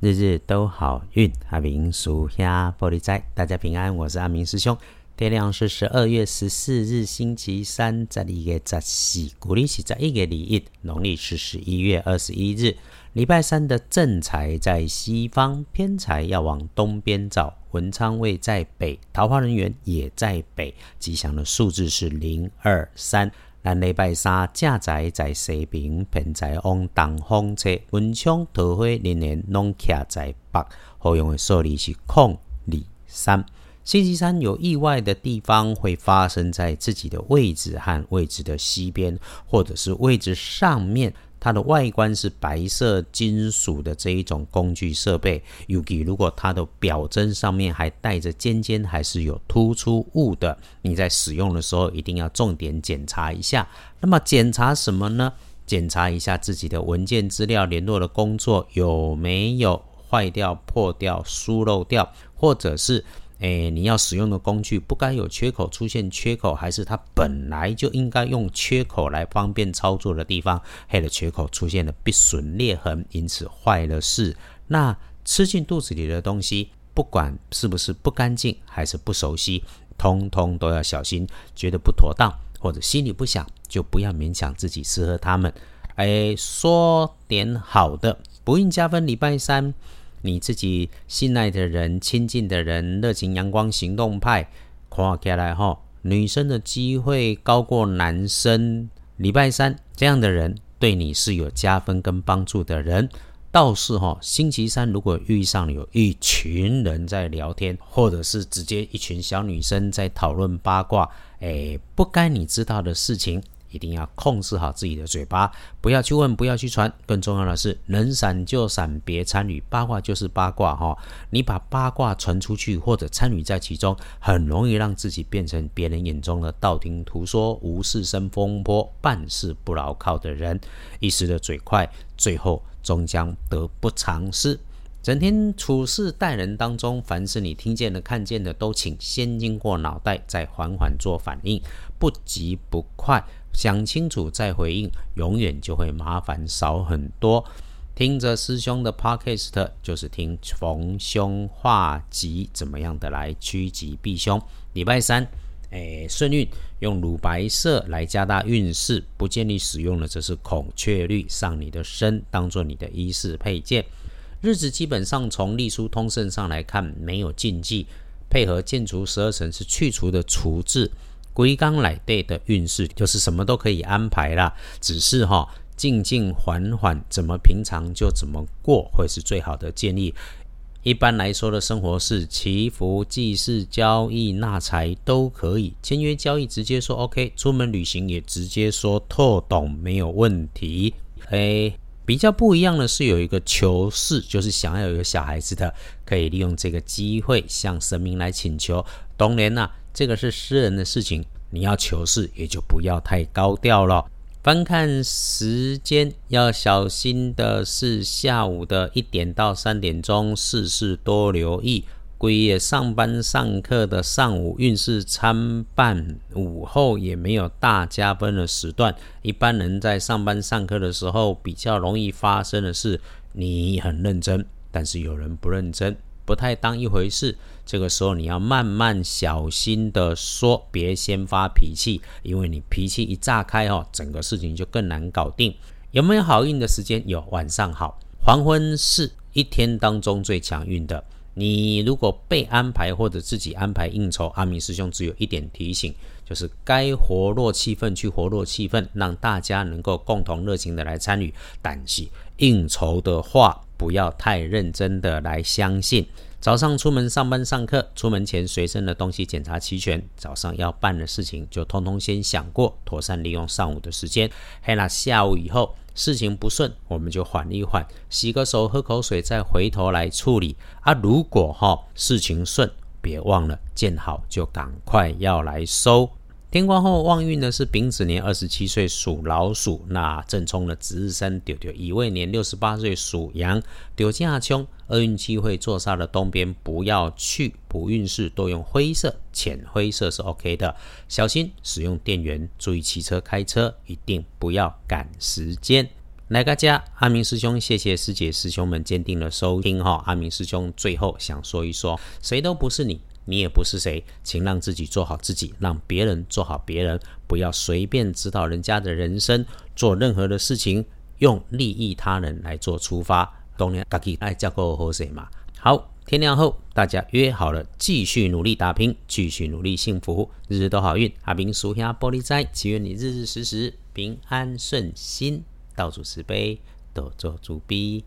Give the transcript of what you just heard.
日日都好运，阿明属下玻璃斋，大家平安，我是阿明师兄。天亮是十二月十四日，星期三，这里月十四，古历是在一月二一，农历是十一月二十一日，礼拜三的正财在西方，偏财要往东边找。文昌位在北，桃花人员也在北，吉祥的数字是零二三。咱礼拜三正在在西边，偏在往东方车，文昌桃花连连拢徛在北，好用的数字是空二三。星期三有意外的地方会发生在自己的位置和位置的西边，或者是位置上面。它的外观是白色金属的这一种工具设备，尤其如果它的表针上面还带着尖尖，还是有突出物的，你在使用的时候一定要重点检查一下。那么检查什么呢？检查一下自己的文件资料、联络的工作有没有坏掉、破掉、疏漏掉，或者是。诶，你要使用的工具不该有缺口出现缺口，还是它本来就应该用缺口来方便操作的地方，黑的缺口出现了必损裂痕，因此坏了事。那吃进肚子里的东西，不管是不是不干净还是不熟悉，通通都要小心。觉得不妥当或者心里不想，就不要勉强自己吃喝它们。诶，说点好的，不运加分，礼拜三。你自己信赖的人、亲近的人、热情、阳光、行动派，看起来哈，女生的机会高过男生。礼拜三这样的人对你是有加分跟帮助的人。倒是哈，星期三如果遇上有一群人在聊天，或者是直接一群小女生在讨论八卦，哎，不该你知道的事情。一定要控制好自己的嘴巴，不要去问，不要去传。更重要的是，能闪就闪，别参与八卦就是八卦哈。你把八卦传出去，或者参与在其中，很容易让自己变成别人眼中的道听途说、无事生风波、办事不牢靠的人。一时的嘴快，最后终将得不偿失。整天处事待人当中，凡是你听见的、看见的，都请先经过脑袋，再缓缓做反应，不急不快。想清楚再回应，永远就会麻烦少很多。听着师兄的 podcast，就是听逢凶化吉，怎么样的来趋吉避凶。礼拜三，哎，顺运用乳白色来加大运势，不建议使用的则是孔雀绿上你的身，当做你的衣饰配件。日子基本上从隶书通胜上来看，没有禁忌，配合建筑十二层是去除的除字。归刚来对的运势就是什么都可以安排啦，只是哈静静缓缓，怎么平常就怎么过，会是最好的建议。一般来说的生活是祈福、祭祀、交易、纳财都可以，签约交易直接说 OK，出门旅行也直接说透懂没有问题。诶，比较不一样的是有一个求事，就是想要有一个小孩子的，可以利用这个机会向神明来请求。冬年呐。这个是私人的事情，你要求事也就不要太高调了。翻看时间要小心的是下午的一点到三点钟，事事多留意。归夜上班上课的上午运势参半，午后也没有大加分的时段。一般人在上班上课的时候，比较容易发生的是，你很认真，但是有人不认真。不太当一回事，这个时候你要慢慢小心的说，别先发脾气，因为你脾气一炸开哦，整个事情就更难搞定。有没有好运的时间？有，晚上好，黄昏是一天当中最强运的。你如果被安排或者自己安排应酬，阿明师兄只有一点提醒，就是该活络气氛去活络气氛，让大家能够共同热情的来参与。但是应酬的话，不要太认真的来相信。早上出门上班上课，出门前随身的东西检查齐全。早上要办的事情就通通先想过，妥善利用上午的时间。嘿，那下午以后事情不顺，我们就缓一缓，洗个手，喝口水，再回头来处理。啊，如果哈事情顺，别忘了见好就赶快要来收。天光后旺运的是丙子年二十七岁属老鼠，那正冲的值日生丢丢乙未年六十八岁属羊，丢下冲，厄运机会坐煞的东边不要去，补运势多用灰色、浅灰色是 OK 的，小心使用电源，注意骑车开车一定不要赶时间。来个家，阿明师兄，谢谢师姐师兄们坚定的收听哈。阿明师兄最后想说一说，谁都不是你，你也不是谁，请让自己做好自己，让别人做好别人，不要随便指导人家的人生，做任何的事情用利益他人来做出发。当然，自己爱叫够好谁嘛。好，天亮后大家约好了，继续努力打拼，继续努力幸福，日日都好运。阿明属下玻璃斋，祈愿你日日时时平安顺心。到处慈悲，多做主逼。